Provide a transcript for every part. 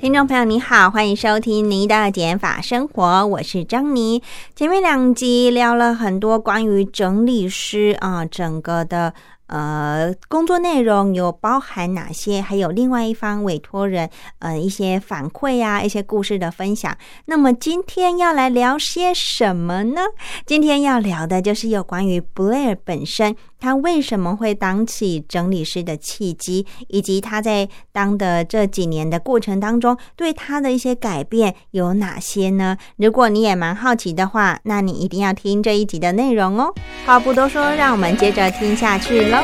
听众朋友，你好，欢迎收听你的减法生活，我是张妮。前面两集聊了很多关于整理师啊，整个的。呃，工作内容有包含哪些？还有另外一方委托人，呃，一些反馈啊，一些故事的分享。那么今天要来聊些什么呢？今天要聊的就是有关于 Blair 本身，他为什么会当起整理师的契机，以及他在当的这几年的过程当中，对他的一些改变有哪些呢？如果你也蛮好奇的话，那你一定要听这一集的内容哦。话不多说，让我们接着听下去喽。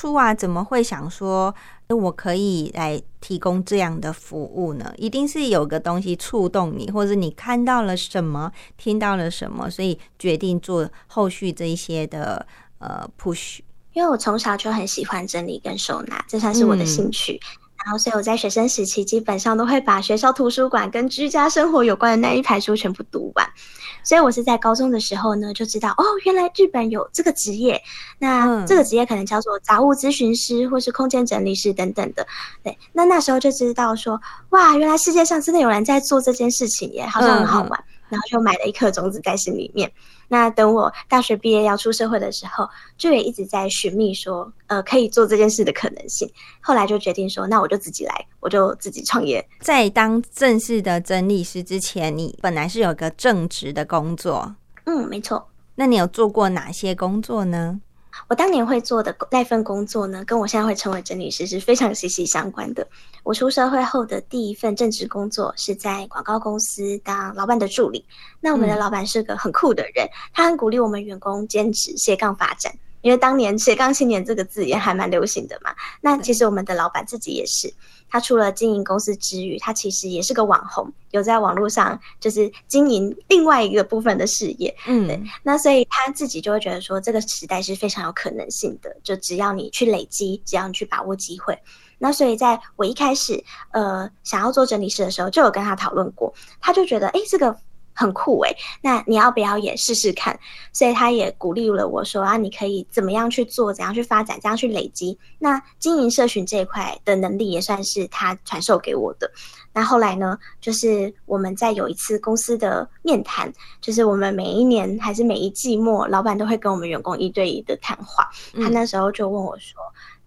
初啊，怎么会想说我可以来提供这样的服务呢？一定是有个东西触动你，或者你看到了什么，听到了什么，所以决定做后续这一些的。呃，push，因为我从小就很喜欢整理跟收纳，这算是我的兴趣。然后，所以我在学生时期基本上都会把学校图书馆跟居家生活有关的那一排书全部读完。所以我是在高中的时候呢，就知道哦，原来日本有这个职业。那这个职业可能叫做杂物咨询师，或是空间整理师等等的。对，那那时候就知道说，哇，原来世界上真的有人在做这件事情耶，好像很好玩。然后就买了一颗种子在心里面。那等我大学毕业要出社会的时候，就也一直在寻觅说，呃，可以做这件事的可能性。后来就决定说，那我就自己来，我就自己创业。在当正式的整理师之前，你本来是有个正职的工作。嗯，没错。那你有做过哪些工作呢？我当年会做的那份工作呢，跟我现在会成为整理师是非常息息相关的。我出社会后的第一份正职工作是在广告公司当老板的助理。那我们的老板是个很酷的人，他很鼓励我们员工兼职斜杠发展，因为当年斜杠青年这个字也还蛮流行的嘛。那其实我们的老板自己也是。他除了经营公司之余，他其实也是个网红，有在网络上就是经营另外一个部分的事业。嗯，对。那所以他自己就会觉得说，这个时代是非常有可能性的，就只要你去累积，只要你去把握机会。那所以在我一开始呃想要做整理师的时候，就有跟他讨论过，他就觉得哎这个。很酷诶，那你要不要也试试看？所以他也鼓励了我说啊，你可以怎么样去做，怎样去发展，怎样去累积。那经营社群这一块的能力也算是他传授给我的。那后来呢，就是我们在有一次公司的面谈，就是我们每一年还是每一季末，老板都会跟我们员工一对一的谈话。他那时候就问我说：“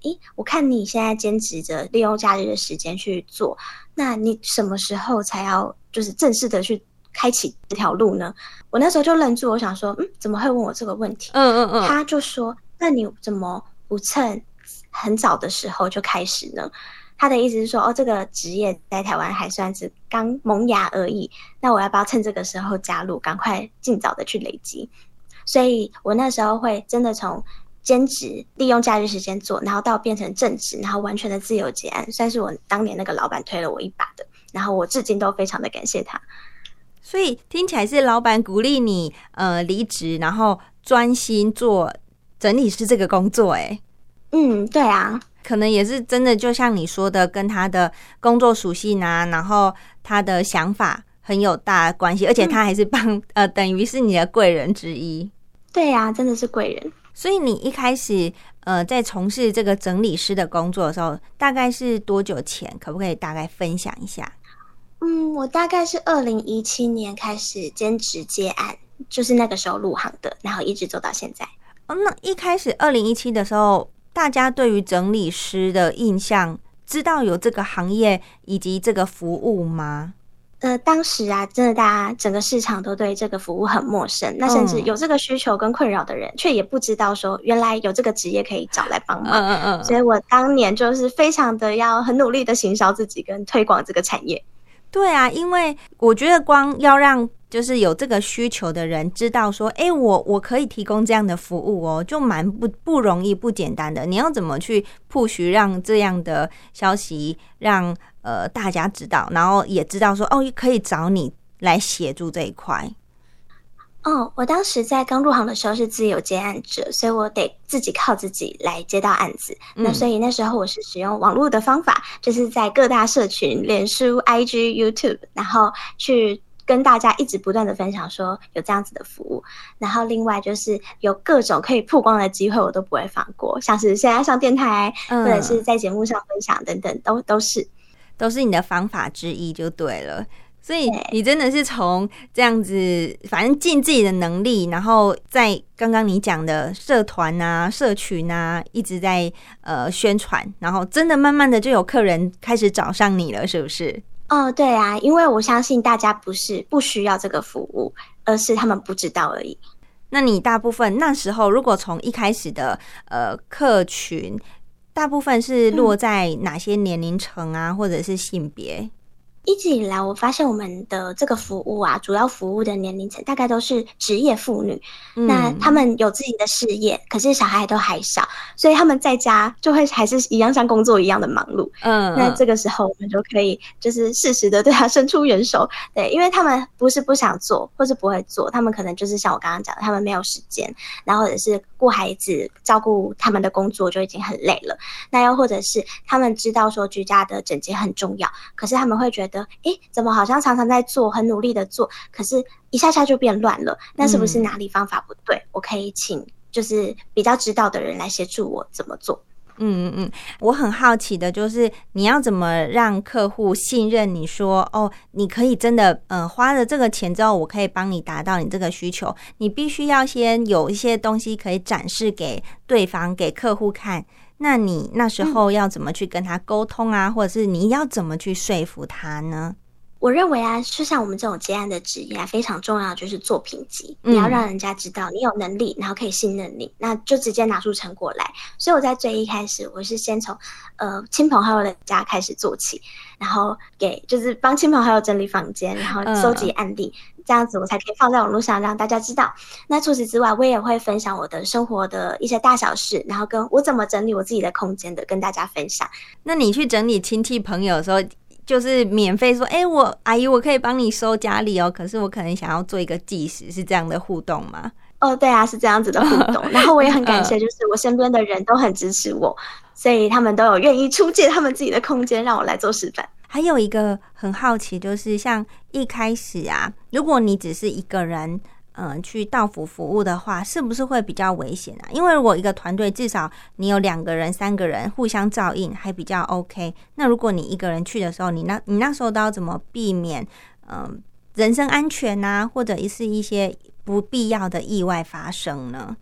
诶，我看你现在兼职着，利用假日的时间去做，那你什么时候才要就是正式的去？”开启这条路呢？我那时候就愣住，我想说，嗯，怎么会问我这个问题？嗯嗯嗯。他就说：“那你怎么不趁很早的时候就开始呢？”他的意思是说，哦，这个职业在台湾还算是刚萌芽而已。那我要不要趁这个时候加入，赶快尽早的去累积？所以我那时候会真的从兼职利用假日时间做，然后到变成正职，然后完全的自由结案，算是我当年那个老板推了我一把的。然后我至今都非常的感谢他。所以听起来是老板鼓励你呃离职，然后专心做整理师这个工作。哎，嗯，对啊，可能也是真的，就像你说的，跟他的工作属性啊，然后他的想法很有大关系，而且他还是帮呃，等于是你的贵人之一。对呀，真的是贵人。所以你一开始呃在从事这个整理师的工作的时候，大概是多久前？可不可以大概分享一下？嗯，我大概是二零一七年开始兼职接案，就是那个时候入行的，然后一直做到现在。哦，那一开始二零一七的时候，大家对于整理师的印象，知道有这个行业以及这个服务吗？呃，当时啊，真的大家整个市场都对这个服务很陌生，那甚至有这个需求跟困扰的人，却也不知道说原来有这个职业可以找来帮忙。嗯嗯嗯。所以我当年就是非常的要很努力的行销自己跟推广这个产业。对啊，因为我觉得光要让就是有这个需求的人知道说，哎，我我可以提供这样的服务哦，就蛮不不容易、不简单的。你要怎么去 push 让这样的消息让？呃，大家知道，然后也知道说，哦，可以找你来协助这一块。哦，我当时在刚入行的时候是自由接案者，所以我得自己靠自己来接到案子。那所以那时候我是使用网络的方法，就是在各大社群、脸书、IG、YouTube，然后去跟大家一直不断的分享说有这样子的服务。然后另外就是有各种可以曝光的机会，我都不会放过，像是现在上电台，或者是在节目上分享等等，都都是。都是你的方法之一就对了，所以你真的是从这样子，反正尽自己的能力，然后在刚刚你讲的社团啊、社群啊，一直在呃宣传，然后真的慢慢的就有客人开始找上你了，是不是？哦，对啊，因为我相信大家不是不需要这个服务，而是他们不知道而已。那你大部分那时候，如果从一开始的呃客群。大部分是落在哪些年龄层啊，或者是性别？一直以来，我发现我们的这个服务啊，主要服务的年龄层大概都是职业妇女。那他们有自己的事业，可是小孩都还小，所以他们在家就会还是一样像工作一样的忙碌。嗯，那这个时候我们就可以就是适时的对他伸出援手。对，因为他们不是不想做，或是不会做，他们可能就是像我刚刚讲的，他们没有时间，然后或者是顾孩子、照顾他们的工作就已经很累了。那又或者是他们知道说居家的整洁很重要，可是他们会觉得。的，哎，怎么好像常常在做，很努力的做，可是一下下就变乱了？那是不是哪里方法不对？我可以请就是比较知道的人来协助我怎么做。嗯嗯嗯，我很好奇的就是你要怎么让客户信任你说哦，你可以真的嗯花了这个钱之后，我可以帮你达到你这个需求。你必须要先有一些东西可以展示给对方给客户看。那你那时候要怎么去跟他沟通啊？或者是你要怎么去说服他呢？我认为啊，就像我们这种接案的职业啊，非常重要就是作品集，你要让人家知道你有能力，然后可以信任你，那就直接拿出成果来。所以我在最一开始，我是先从呃亲朋好友的家开始做起，然后给就是帮亲朋好友整理房间，然后收集案例。这样子我才可以放在网络上让大家知道。那除此之外，我也会分享我的生活的一些大小事，然后跟我怎么整理我自己的空间的，跟大家分享。那你去整理亲戚朋友的时候，就是免费说：“哎，我阿姨，我可以帮你收家里哦。”可是我可能想要做一个计时，是这样的互动吗？哦，对啊，是这样子的互动。然后我也很感谢，就是我身边的人都很支持我，所以他们都有愿意出借他们自己的空间让我来做示范。还有一个很好奇，就是像一开始啊，如果你只是一个人，嗯，去到府服务的话，是不是会比较危险啊？因为如果一个团队至少你有两个人、三个人互相照应，还比较 OK。那如果你一个人去的时候，你那你那时候都要怎么避免，嗯，人身安全呐，或者是一些不必要的意外发生呢？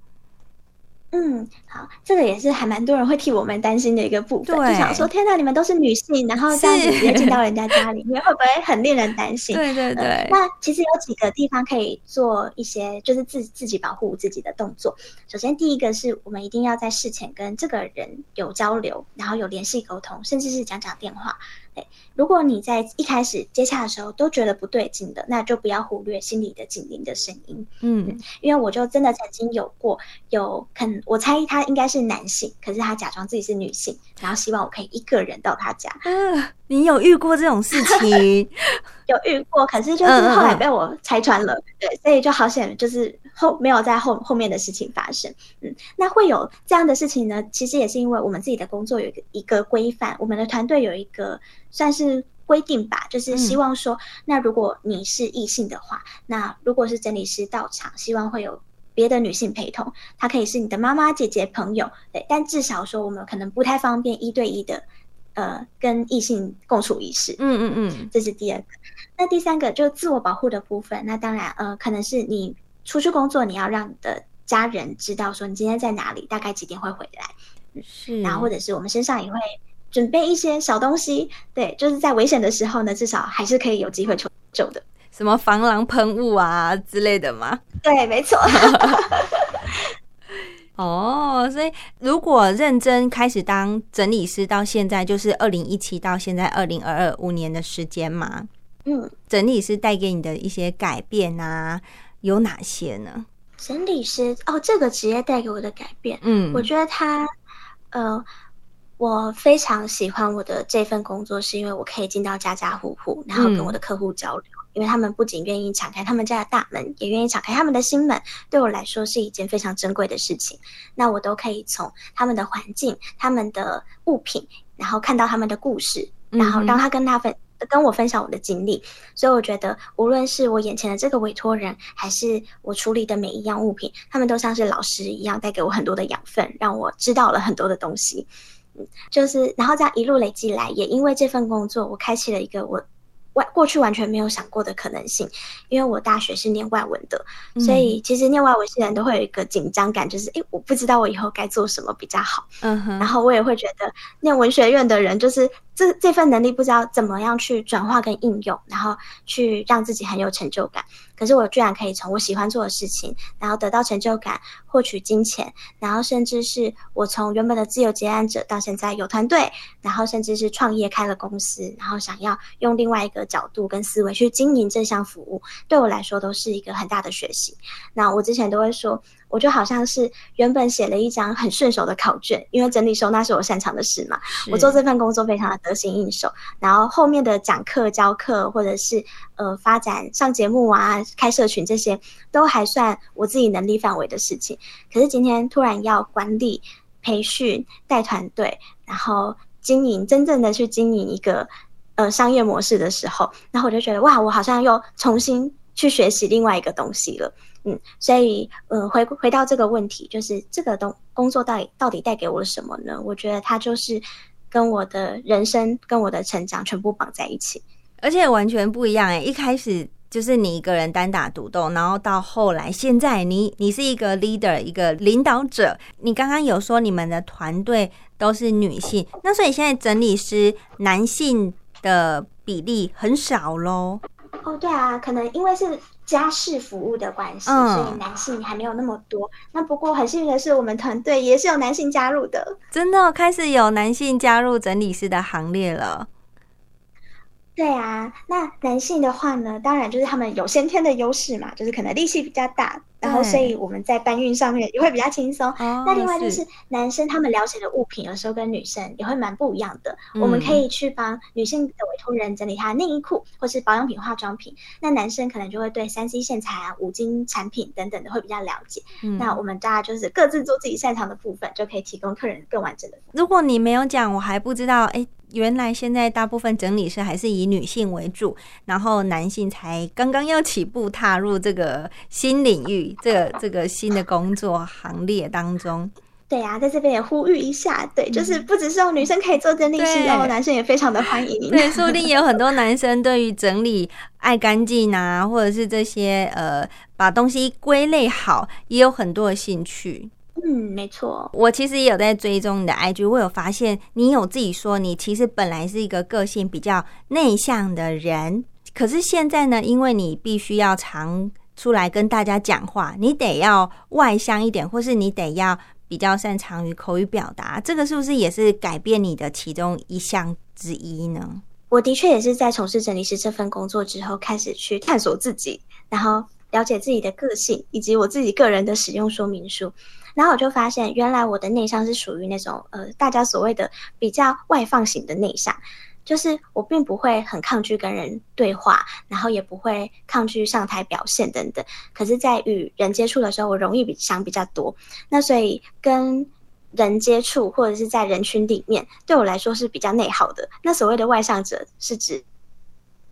嗯，好，这个也是还蛮多人会替我们担心的一个部分，就想说，天呐，你们都是女性，然后这样子直接进到人家家里面，会不会很令人担心？对对对。那其实有几个地方可以做一些，就是自自己保护自己的动作。首先，第一个是我们一定要在事前跟这个人有交流，然后有联系沟通，甚至是讲讲电话。对，如果你在一开始接洽的时候都觉得不对劲的，那就不要忽略心里的警铃的声音。嗯，因为我就真的曾经有过，有肯我猜他应该是男性，可是他假装自己是女性，然后希望我可以一个人到他家。嗯，你有遇过这种事情？有遇过，可是就是后来被我拆穿了。对，所以就好险，就是后没有在后后面的事情发生。嗯，那会有这样的事情呢？其实也是因为我们自己的工作有一个一个规范，我们的团队有一个。算是规定吧，就是希望说，那如果你是异性的话，那如果是整理师到场，希望会有别的女性陪同，她可以是你的妈妈、姐姐、朋友，对，但至少说我们可能不太方便一对一的，呃，跟异性共处一室。嗯嗯嗯，这是第二个。那第三个就是自我保护的部分，那当然，呃，可能是你出去工作，你要让你的家人知道说你今天在哪里，大概几点会回来，是，然后或者是我们身上也会。准备一些小东西，对，就是在危险的时候呢，至少还是可以有机会求救的。什么防狼喷雾啊之类的吗？对，没错。哦，所以如果认真开始当整理师，到现在就是二零一七到现在二零二二五年的时间嘛。嗯，整理师带给你的一些改变啊，有哪些呢？整理师哦，这个职业带给我的改变，嗯，我觉得他，呃，我非常喜欢我的这份工作，是因为我可以进到家家户户，然后跟我的客户交流。因为他们不仅愿意敞开他们家的大门，也愿意敞开他们的心门，对我来说是一件非常珍贵的事情。那我都可以从他们的环境、他们的物品，然后看到他们的故事，然后让他跟他分跟我分享我的经历。所以我觉得，无论是我眼前的这个委托人，还是我处理的每一样物品，他们都像是老师一样，带给我很多的养分，让我知道了很多的东西。嗯，就是然后这样一路累积来，也因为这份工作，我开启了一个我。外过去完全没有想过的可能性，因为我大学是念外文的，所以其实念外文系的人都会有一个紧张感，就是诶，我不知道我以后该做什么比较好。嗯哼，然后我也会觉得念文学院的人就是。这这份能力不知道怎么样去转化跟应用，然后去让自己很有成就感。可是我居然可以从我喜欢做的事情，然后得到成就感，获取金钱，然后甚至是我从原本的自由接案者到现在有团队，然后甚至是创业开了公司，然后想要用另外一个角度跟思维去经营这项服务，对我来说都是一个很大的学习。那我之前都会说。我就好像是原本写了一张很顺手的考卷，因为整理收纳是我擅长的事嘛。我做这份工作非常的得心应手，然后后面的讲课、教课，或者是呃发展上节目啊、开社群这些，都还算我自己能力范围的事情。可是今天突然要管理、培训、带团队，然后经营，真正的去经营一个呃商业模式的时候，然后我就觉得哇，我好像又重新去学习另外一个东西了。嗯，所以，呃，回回到这个问题，就是这个东工作到底到底带给我了什么呢？我觉得它就是跟我的人生、跟我的成长全部绑在一起，而且完全不一样诶，一开始就是你一个人单打独斗，然后到后来，现在你你是一个 leader，一个领导者。你刚刚有说你们的团队都是女性，那所以现在整理师男性的比例很少喽？哦，对啊，可能因为是。家事服务的关系，所以男性还没有那么多。那不过很幸运的是，我们团队也是有男性加入的。真的开始有男性加入整理师的行列了。对啊，那男性的话呢，当然就是他们有先天的优势嘛，就是可能力气比较大。然后，所以我们在搬运上面也会比较轻松。那另外就是男生他们了解的物品，有时候跟女生也会蛮不一样的。我们可以去帮女性的委托人整理她的内衣裤，或是保养品、化妆品。那男生可能就会对三 C 线材啊、五金产品等等的会比较了解。那我们大家就是各自做自己擅长的部分，就可以提供客人更完整的。如果你没有讲，我还不知道。哎。原来现在大部分整理师还是以女性为主，然后男性才刚刚要起步踏入这个新领域，这个这个新的工作行列当中。对呀，在这边也呼吁一下，对，就是不只是有女生可以做整理师，然后男生也非常的欢迎。对，说不定也有很多男生对于整理爱干净啊，或者是这些呃把东西归类好，也有很多的兴趣。嗯，没错。我其实也有在追踪你的 IG，我有发现你有自己说，你其实本来是一个个性比较内向的人，可是现在呢，因为你必须要常出来跟大家讲话，你得要外向一点，或是你得要比较擅长于口语表达，这个是不是也是改变你的其中一项之一呢？我的确也是在从事整理师这份工作之后，开始去探索自己，然后了解自己的个性，以及我自己个人的使用说明书。然后我就发现，原来我的内向是属于那种呃，大家所谓的比较外放型的内向，就是我并不会很抗拒跟人对话，然后也不会抗拒上台表现等等。可是，在与人接触的时候，我容易比想比较多。那所以跟人接触或者是在人群里面，对我来说是比较内耗的。那所谓的外向者，是指。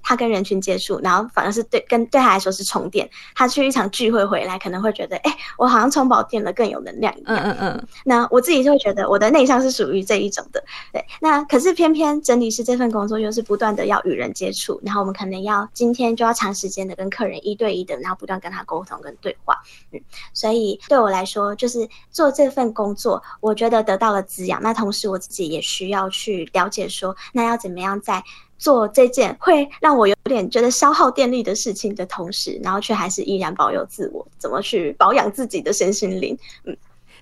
他跟人群接触，然后反而是对跟对他来说是充电。他去一场聚会回来，可能会觉得，哎，我好像充饱电了，更有能量一样。嗯嗯嗯。那我自己就会觉得，我的内向是属于这一种的。对。那可是偏偏整理师这份工作又是不断的要与人接触，然后我们可能要今天就要长时间的跟客人一对一的，然后不断跟他沟通跟对话。嗯。所以对我来说，就是做这份工作，我觉得得到了滋养。那同时我自己也需要去了解说，那要怎么样在。做这件会让我有点觉得消耗电力的事情的同时，然后却还是依然保有自我，怎么去保养自己的身心灵？嗯。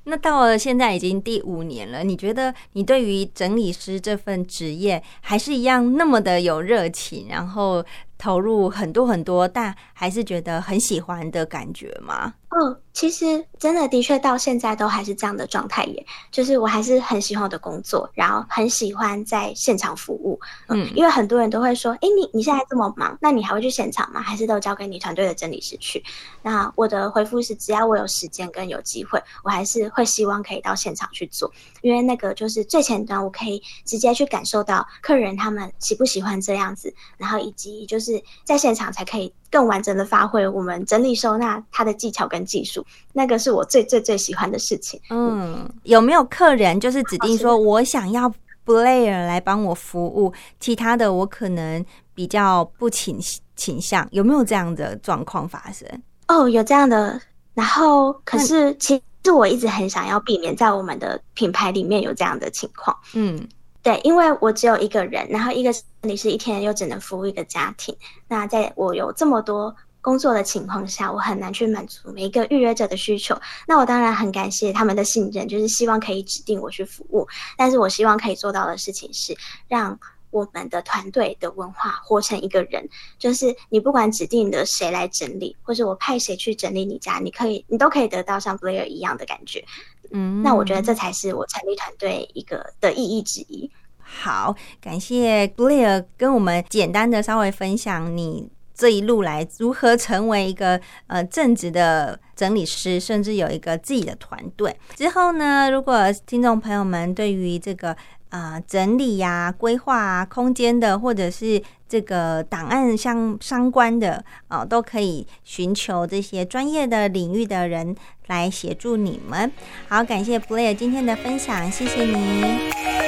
那到了现在已经第五年了，你觉得你对于整理师这份职业还是一样那么的有热情，然后投入很多很多，但还是觉得很喜欢的感觉吗？嗯，其实真的的确到现在都还是这样的状态耶，就是我还是很喜欢我的工作，然后很喜欢在现场服务。嗯，因为很多人都会说，哎，你你现在这么忙，那你还会去现场吗？还是都交给你团队的整理师去？那我的回复是，只要我有时间跟有机会，我还是会希望可以到现场去做，因为那个就是最前端，我可以直接去感受到客人他们喜不喜欢这样子，然后以及就是在现场才可以。更完整的发挥我们整理收纳它的技巧跟技术，那个是我最最最喜欢的事情。嗯，有没有客人就是指定说我想要 Blair 来帮我服务，其他的我可能比较不倾倾向，有没有这样的状况发生？哦，有这样的。然后，可是其实我一直很想要避免在我们的品牌里面有这样的情况。嗯。对，因为我只有一个人，然后一个你是一天又只能服务一个家庭。那在我有这么多工作的情况下，我很难去满足每一个预约者的需求。那我当然很感谢他们的信任，就是希望可以指定我去服务。但是我希望可以做到的事情是，让我们的团队的文化活成一个人，就是你不管指定的谁来整理，或者我派谁去整理你家，你可以，你都可以得到像 Blair 一样的感觉。嗯，那我觉得这才是我成立团队一个的意义之一。好，感谢 Blair 跟我们简单的稍微分享你这一路来如何成为一个呃正直的整理师，甚至有一个自己的团队。之后呢，如果听众朋友们对于这个啊整理呀、规划啊空间的，或者是这个档案相相关的啊，都可以寻求这些专业的领域的人来协助你们。好，感谢 Blair 今天的分享，谢谢你。